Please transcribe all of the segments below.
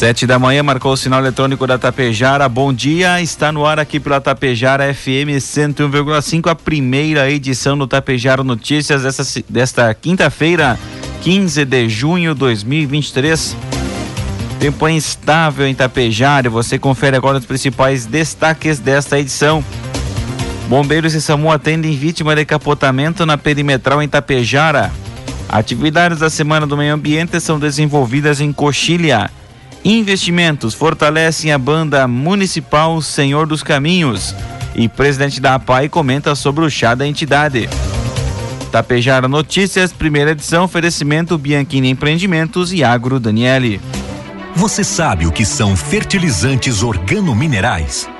Sete da manhã marcou o sinal eletrônico da Tapejara. Bom dia, está no ar aqui pela Tapejara FM 101,5, a primeira edição do Tapejara Notícias desta, desta quinta-feira, 15 de junho de 2023. Tempo instável em Tapejara você confere agora os principais destaques desta edição. Bombeiros e SAMU atendem vítima de capotamento na perimetral em Tapejara. Atividades da Semana do Meio Ambiente são desenvolvidas em Coxilha. Investimentos fortalecem a banda municipal Senhor dos Caminhos. E presidente da APAI comenta sobre o chá da entidade. Tapejara Notícias, primeira edição, oferecimento Bianchini Empreendimentos e Agro Daniele. Você sabe o que são fertilizantes organominerais?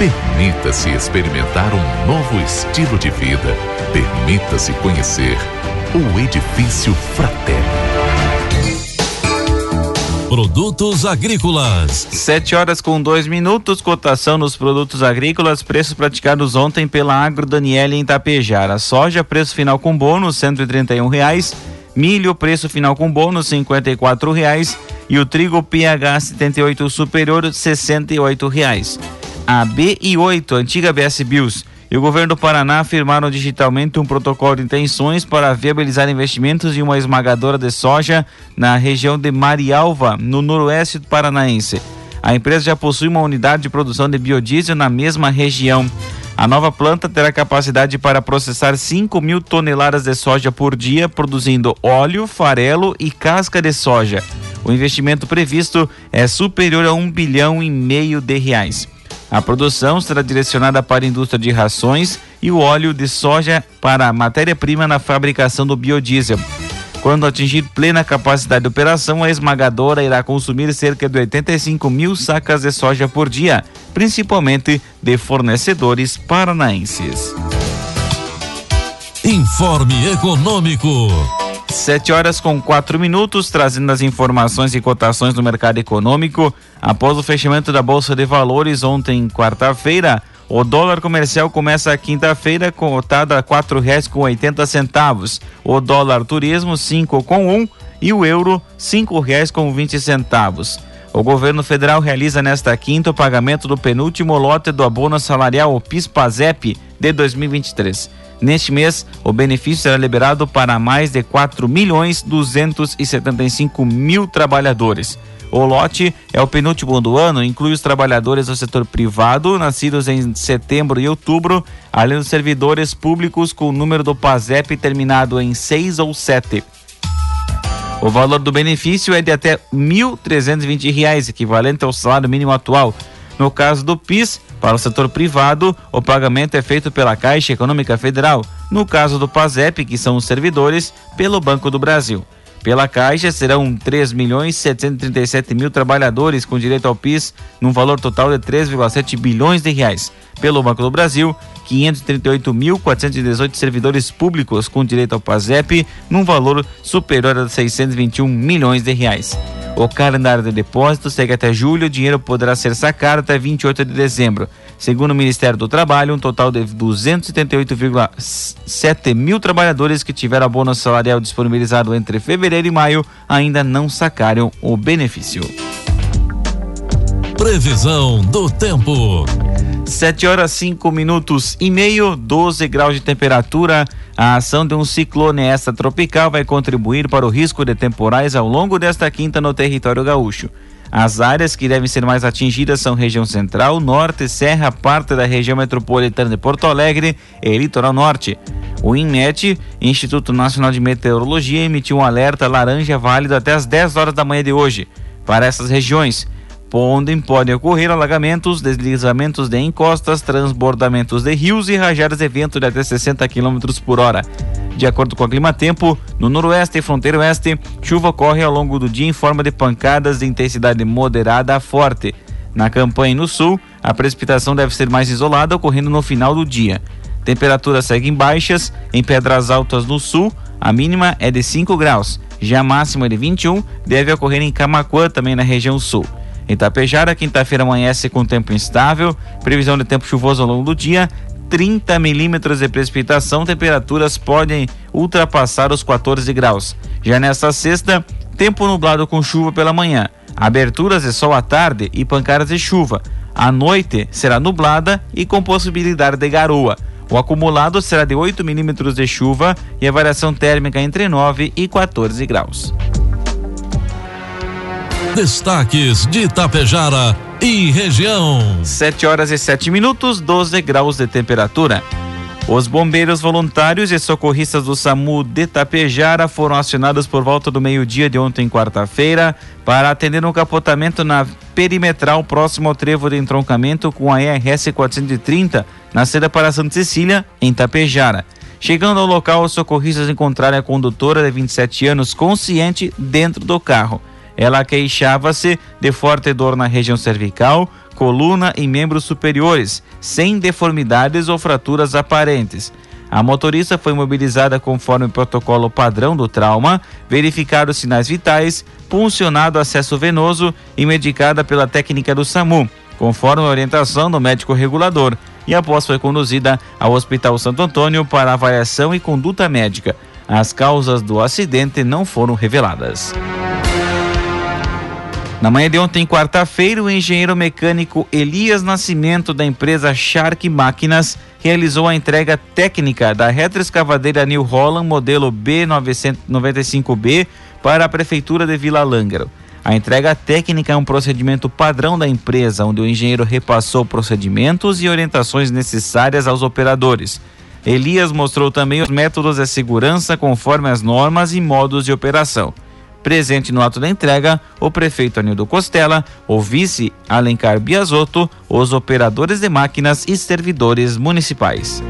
Permita-se experimentar um novo estilo de vida. Permita-se conhecer o Edifício Fraterno. Produtos agrícolas. Sete horas com dois minutos, cotação nos produtos agrícolas, preços praticados ontem pela Agro Daniele em Tapejara. Soja, preço final com bônus, cento e um reais. Milho, preço final com bônus, cinquenta e reais. E o trigo PH 78 superior, sessenta e reais a BI8, antiga BS Bills, e o governo do Paraná afirmaram digitalmente um protocolo de intenções para viabilizar investimentos em uma esmagadora de soja na região de Marialva, no noroeste do paranaense. A empresa já possui uma unidade de produção de biodiesel na mesma região. A nova planta terá capacidade para processar 5 mil toneladas de soja por dia, produzindo óleo, farelo e casca de soja. O investimento previsto é superior a um bilhão e meio de reais. A produção será direcionada para a indústria de rações e o óleo de soja para a matéria-prima na fabricação do biodiesel. Quando atingir plena capacidade de operação, a esmagadora irá consumir cerca de 85 mil sacas de soja por dia, principalmente de fornecedores paranaenses. Informe Econômico. Sete horas com quatro minutos, trazendo as informações e cotações do mercado econômico. Após o fechamento da Bolsa de Valores ontem, quarta-feira, o dólar comercial começa a quinta-feira cotado a oitenta centavos. O dólar turismo cinco com um e o euro cinco reais com vinte centavos. O governo federal realiza nesta quinta o pagamento do penúltimo lote do abono salarial, o PIS/PASEP, de 2023. Neste mês, o benefício será liberado para mais de 4 milhões 275 mil trabalhadores. O lote é o penúltimo do ano, inclui os trabalhadores do setor privado, nascidos em setembro e outubro, além dos servidores públicos com o número do PASEP terminado em 6 ou 7. O valor do benefício é de até R$ 1.320, equivalente ao salário mínimo atual. No caso do PIS, para o setor privado, o pagamento é feito pela Caixa Econômica Federal. No caso do PASEP, que são os servidores, pelo Banco do Brasil. Pela Caixa, serão 3 milhões 737 mil trabalhadores com direito ao PIS, num valor total de 3,7 bilhões de reais. Pelo Banco do Brasil, 538.418 servidores públicos com direito ao PASEP, num valor superior a 621 milhões de reais. O calendário de depósito segue até julho, o dinheiro poderá ser sacado até 28 de dezembro. Segundo o Ministério do Trabalho, um total de 278,7 mil trabalhadores que tiveram abono salarial disponibilizado entre fevereiro e maio ainda não sacaram o benefício. Previsão do tempo. 7 horas 5 minutos e meio, 12 graus de temperatura. A ação de um ciclone extratropical vai contribuir para o risco de temporais ao longo desta quinta no território gaúcho. As áreas que devem ser mais atingidas são região central, norte, serra, parte da região metropolitana de Porto Alegre e litoral norte. O INMET, Instituto Nacional de Meteorologia, emitiu um alerta laranja válido até as 10 horas da manhã de hoje para essas regiões onde podem ocorrer alagamentos, deslizamentos de encostas, transbordamentos de rios e rajadas de vento de até 60 km por hora. De acordo com o Clima Tempo, no noroeste e fronteira oeste, chuva ocorre ao longo do dia em forma de pancadas de intensidade moderada a forte. Na campanha e no sul, a precipitação deve ser mais isolada, ocorrendo no final do dia. Temperaturas seguem baixas, em Pedras Altas no sul, a mínima é de 5 graus, já a máxima é de 21, deve ocorrer em Camacuã, também na região sul. Em Tapejara, quinta-feira amanhece com tempo instável, previsão de tempo chuvoso ao longo do dia, 30 milímetros de precipitação, temperaturas podem ultrapassar os 14 graus. Já nesta sexta, tempo nublado com chuva pela manhã, aberturas de sol à tarde e pancadas de chuva. À noite será nublada e com possibilidade de garoa. O acumulado será de 8 milímetros de chuva e a variação térmica entre 9 e 14 graus. Destaques de Itapejara e região. 7 horas e 7 minutos, 12 graus de temperatura. Os bombeiros voluntários e socorristas do SAMU de Itapejara foram acionados por volta do meio-dia de ontem, quarta-feira, para atender um capotamento na perimetral próximo ao trevo de entroncamento com a ERS 430, na seda para Santa Cecília, em Itapejara. Chegando ao local, os socorristas encontraram a condutora de 27 anos consciente dentro do carro. Ela queixava-se de forte dor na região cervical, coluna e membros superiores, sem deformidades ou fraturas aparentes. A motorista foi mobilizada conforme o protocolo padrão do trauma, verificados sinais vitais, puncionado acesso venoso e medicada pela técnica do SAMU, conforme a orientação do médico regulador, e após foi conduzida ao Hospital Santo Antônio para avaliação e conduta médica. As causas do acidente não foram reveladas. Na manhã de ontem, quarta-feira, o engenheiro mecânico Elias Nascimento, da empresa Shark Máquinas, realizou a entrega técnica da retroescavadeira New Holland modelo B995B para a Prefeitura de Vila Lângaro. A entrega técnica é um procedimento padrão da empresa, onde o engenheiro repassou procedimentos e orientações necessárias aos operadores. Elias mostrou também os métodos de segurança conforme as normas e modos de operação. Presente no ato da entrega, o prefeito Anildo Costela, o vice Alencar Biasotto, os operadores de máquinas e servidores municipais.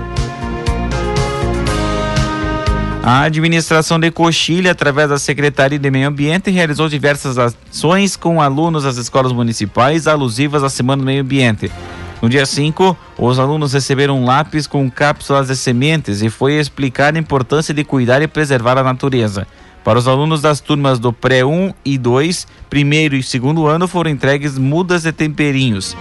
A administração de Coxilha, através da Secretaria de Meio Ambiente, realizou diversas ações com alunos das escolas municipais alusivas à Semana do Meio Ambiente. No dia 5, os alunos receberam um lápis com cápsulas de sementes e foi explicada a importância de cuidar e preservar a natureza. Para os alunos das turmas do pré-1 e 2, primeiro e segundo ano foram entregues mudas de temperinhos.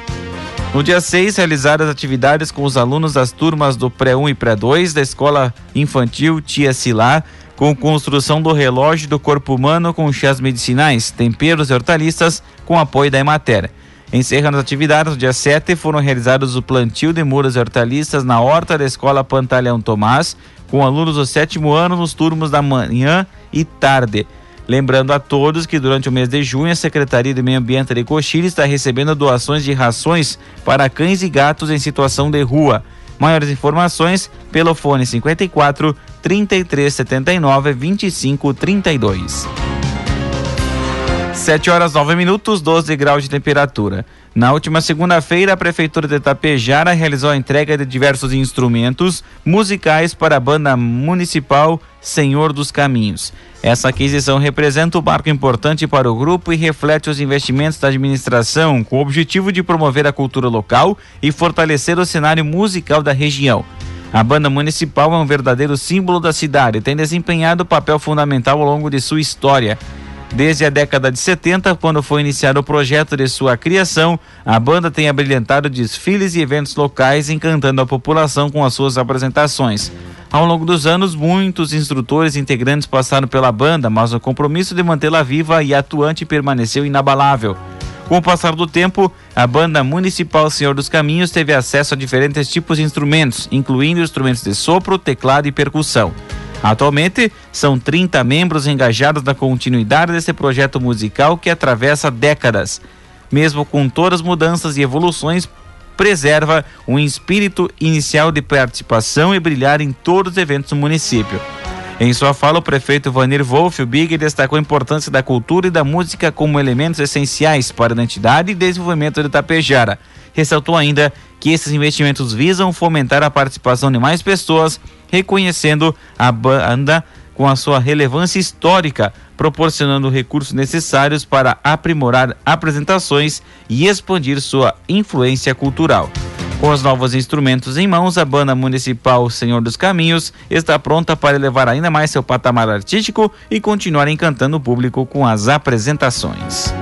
No dia 6, realizaram as atividades com os alunos das turmas do pré-1 e pré-2 da Escola Infantil Tia Silá, com construção do relógio do corpo humano com chás medicinais, temperos e hortaliças, com apoio da Emater. Encerrando as atividades, no dia 7 foram realizados o plantio de muras e hortaliças na horta da Escola Pantaleão Tomás, com alunos do sétimo ano nos turnos da manhã e tarde. Lembrando a todos que durante o mês de junho a Secretaria de Meio Ambiente de Coxilha está recebendo doações de rações para cães e gatos em situação de rua. Maiores informações pelo fone 54 33 79 25 32. 7 horas 9 minutos, 12 graus de temperatura. Na última segunda-feira, a Prefeitura de Itapejara realizou a entrega de diversos instrumentos musicais para a banda municipal Senhor dos Caminhos. Essa aquisição representa um marco importante para o grupo e reflete os investimentos da administração com o objetivo de promover a cultura local e fortalecer o cenário musical da região. A banda municipal é um verdadeiro símbolo da cidade e tem desempenhado papel fundamental ao longo de sua história. Desde a década de 70, quando foi iniciado o projeto de sua criação, a banda tem abrilhantado desfiles e eventos locais, encantando a população com as suas apresentações. Ao longo dos anos, muitos instrutores e integrantes passaram pela banda, mas o compromisso de mantê-la viva e atuante permaneceu inabalável. Com o passar do tempo, a banda municipal Senhor dos Caminhos teve acesso a diferentes tipos de instrumentos, incluindo instrumentos de sopro, teclado e percussão. Atualmente, são 30 membros engajados na continuidade desse projeto musical que atravessa décadas. Mesmo com todas as mudanças e evoluções, preserva um espírito inicial de participação e brilhar em todos os eventos do município. Em sua fala, o prefeito Vanir Wolff, Big, destacou a importância da cultura e da música como elementos essenciais para a identidade e desenvolvimento de Tapejara. Ressaltou ainda que esses investimentos visam fomentar a participação de mais pessoas, reconhecendo a banda com a sua relevância histórica, proporcionando recursos necessários para aprimorar apresentações e expandir sua influência cultural. Com os novos instrumentos em mãos, a banda municipal Senhor dos Caminhos está pronta para elevar ainda mais seu patamar artístico e continuar encantando o público com as apresentações.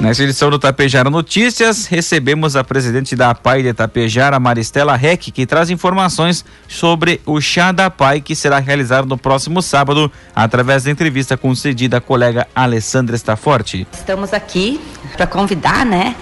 Nesta edição do Tapejara Notícias, recebemos a presidente da APAI de Tapejara, Maristela Reck, que traz informações sobre o Chá da APAI que será realizado no próximo sábado, através da entrevista concedida à colega Alessandra Staforte. Estamos aqui para convidar, né,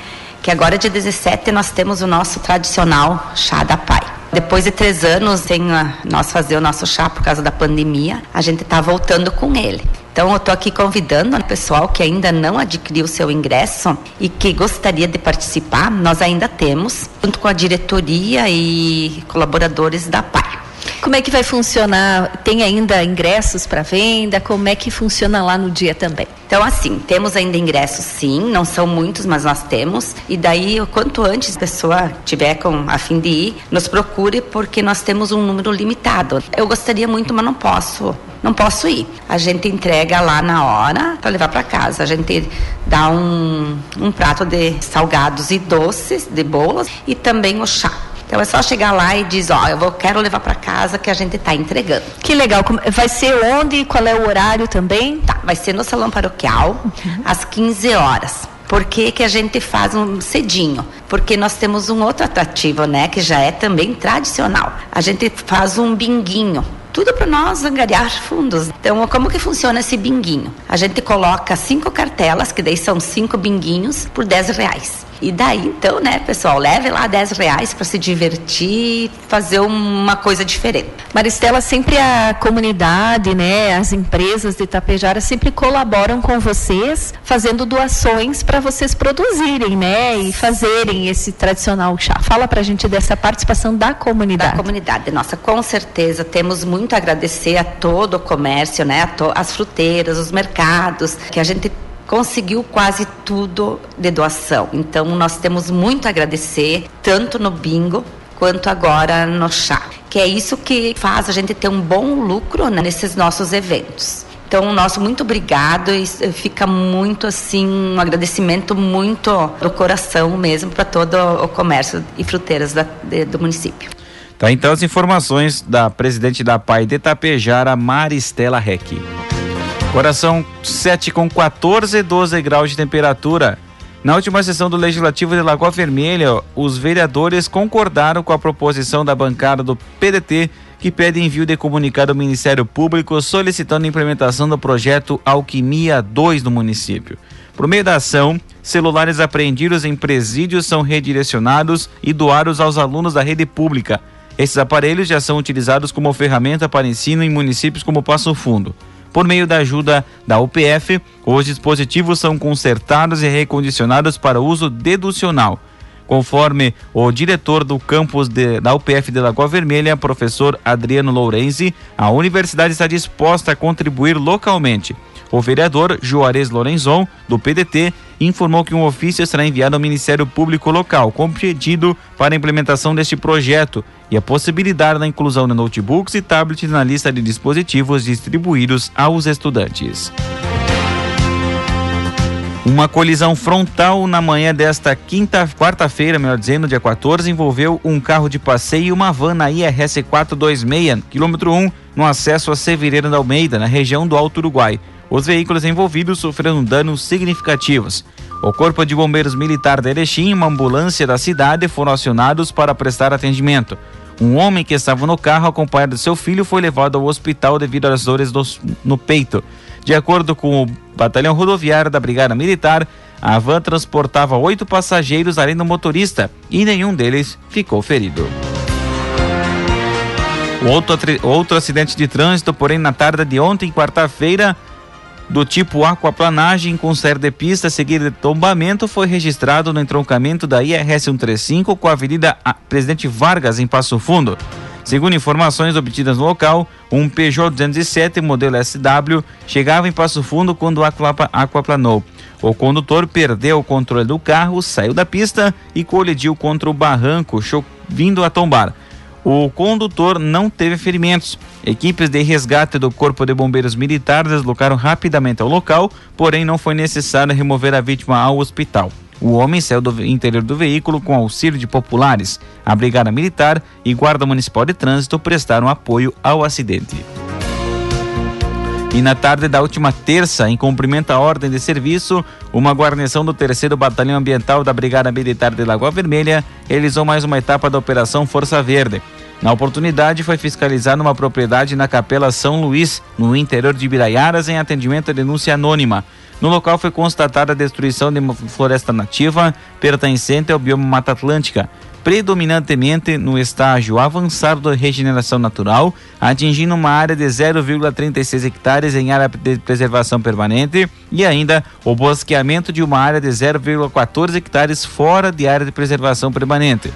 que agora dia 17 nós temos o nosso tradicional Chá da Pai. Depois de três anos sem a, nós fazer o nosso chá por causa da pandemia, a gente está voltando com ele. Então eu estou aqui convidando o pessoal que ainda não adquiriu seu ingresso e que gostaria de participar, nós ainda temos, junto com a diretoria e colaboradores da PAI. Como é que vai funcionar? Tem ainda ingressos para venda? Como é que funciona lá no dia também? Então, assim, temos ainda ingressos sim, não são muitos, mas nós temos. E daí, quanto antes a pessoa tiver com a fim de ir, nos procure, porque nós temos um número limitado. Eu gostaria muito, mas não posso. Não posso ir. A gente entrega lá na hora para levar para casa. A gente dá um, um prato de salgados e doces, de bolas, e também o chá. Então é só chegar lá e diz, ó, eu vou, quero levar para casa que a gente está entregando. Que legal. Vai ser onde? Qual é o horário também? Tá, vai ser no salão paroquial uhum. às 15 horas. Por que, que a gente faz um cedinho? Porque nós temos um outro atrativo, né? Que já é também tradicional. A gente faz um binguinho tudo para nós angariar fundos. Então, como que funciona esse binguinho? A gente coloca cinco cartelas, que daí são cinco binguinhos, por 10 reais. E daí, então, né, pessoal, leve lá 10 reais para se divertir, fazer uma coisa diferente. Maristela, sempre a comunidade, né, as empresas de Itapejara sempre colaboram com vocês, fazendo doações para vocês produzirem, né, e fazerem esse tradicional chá. Fala para a gente dessa participação da comunidade. Da comunidade, nossa, com certeza temos muito a agradecer a todo o comércio, né, as fruteiras, os mercados, que a gente conseguiu quase tudo de doação. Então nós temos muito a agradecer, tanto no bingo quanto agora no chá. Que é isso que faz a gente ter um bom lucro né, nesses nossos eventos. Então, nosso muito obrigado e fica muito assim, um agradecimento muito do coração mesmo para todo o comércio e fruteiras da, de, do município. Tá, então as informações da presidente da PAI de Tapejara, Maristela Reck. Coração 7 com 14, 12 graus de temperatura. Na última sessão do Legislativo de Lagoa Vermelha, os vereadores concordaram com a proposição da bancada do PDT que pede envio de comunicado ao Ministério Público solicitando a implementação do projeto Alquimia 2 no município. Por meio da ação, celulares apreendidos em presídios são redirecionados e doados aos alunos da rede pública. Esses aparelhos já são utilizados como ferramenta para ensino em municípios como Passo Fundo. Por meio da ajuda da UPF, os dispositivos são consertados e recondicionados para uso deducional. Conforme o diretor do campus de, da UPF de Lagoa Vermelha, professor Adriano Lourenzi, a universidade está disposta a contribuir localmente. O vereador Juarez Lorenzon, do PDT, informou que um ofício será enviado ao Ministério Público Local com pedido para a implementação deste projeto e a possibilidade da inclusão de notebooks e tablets na lista de dispositivos distribuídos aos estudantes. Uma colisão frontal na manhã desta quinta, quarta-feira, melhor dizendo, dia 14, envolveu um carro de passeio e uma van na IRS 426, quilômetro 1, no acesso a Severino da Almeida, na região do Alto Uruguai. os veículos envolvidos sofreram danos significativos. O Corpo de Bombeiros Militar de Erechim e uma ambulância da cidade foram acionados para prestar atendimento. Um homem que estava no carro acompanhado de seu filho foi levado ao hospital devido às dores no peito. De acordo com o batalhão rodoviário da Brigada Militar, a van transportava oito passageiros além do motorista e nenhum deles ficou ferido. Outro, outro acidente de trânsito, porém, na tarde de ontem, quarta-feira, do tipo aquaplanagem com série de pista seguida de tombamento foi registrado no entroncamento da IRS 135 com a Avenida Presidente Vargas em Passo Fundo. Segundo informações obtidas no local, um Peugeot 207 modelo SW chegava em Passo Fundo quando aquaplanou. O condutor perdeu o controle do carro, saiu da pista e colidiu contra o barranco, vindo a tombar. O condutor não teve ferimentos. Equipes de resgate do Corpo de Bombeiros Militar deslocaram rapidamente ao local, porém não foi necessário remover a vítima ao hospital. O homem saiu do interior do veículo com auxílio de populares. A Brigada Militar e Guarda Municipal de Trânsito prestaram apoio ao acidente. E na tarde da última terça, em cumprimento à ordem de serviço, uma guarnição do 3 Batalhão Ambiental da Brigada Militar de Lagoa Vermelha realizou mais uma etapa da Operação Força Verde. Na oportunidade, foi fiscalizada uma propriedade na Capela São Luís, no interior de Biraiaras, em atendimento à denúncia anônima. No local foi constatada a destruição de uma floresta nativa pertencente ao bioma Mata Atlântica, predominantemente no estágio avançado da regeneração natural, atingindo uma área de 0,36 hectares em área de preservação permanente e ainda o bosqueamento de uma área de 0,14 hectares fora de área de preservação permanente.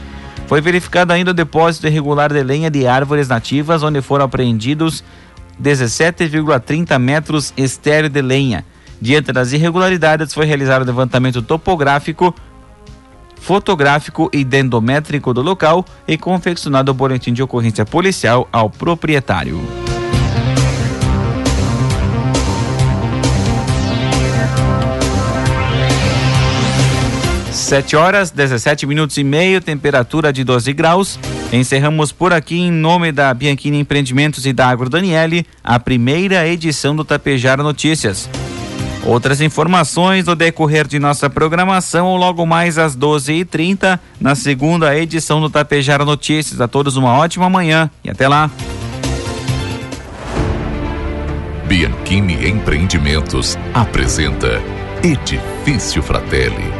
Foi verificado ainda o depósito irregular de lenha de árvores nativas, onde foram apreendidos 17,30 metros estéreo de lenha. Diante das irregularidades, foi realizado o levantamento topográfico, fotográfico e dendométrico do local e confeccionado o boletim de ocorrência policial ao proprietário. 7 horas, 17 minutos e meio, temperatura de 12 graus. Encerramos por aqui, em nome da Bianchini Empreendimentos e da Agro Daniele, a primeira edição do Tapejara Notícias. Outras informações no decorrer de nossa programação, logo mais às 12h30, na segunda edição do Tapejara Notícias. A todos uma ótima manhã e até lá. Bianchini Empreendimentos apresenta Edifício Fratelli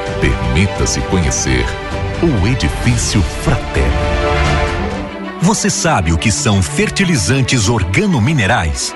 Permita-se conhecer o Edifício Fraterno. Você sabe o que são fertilizantes organominerais?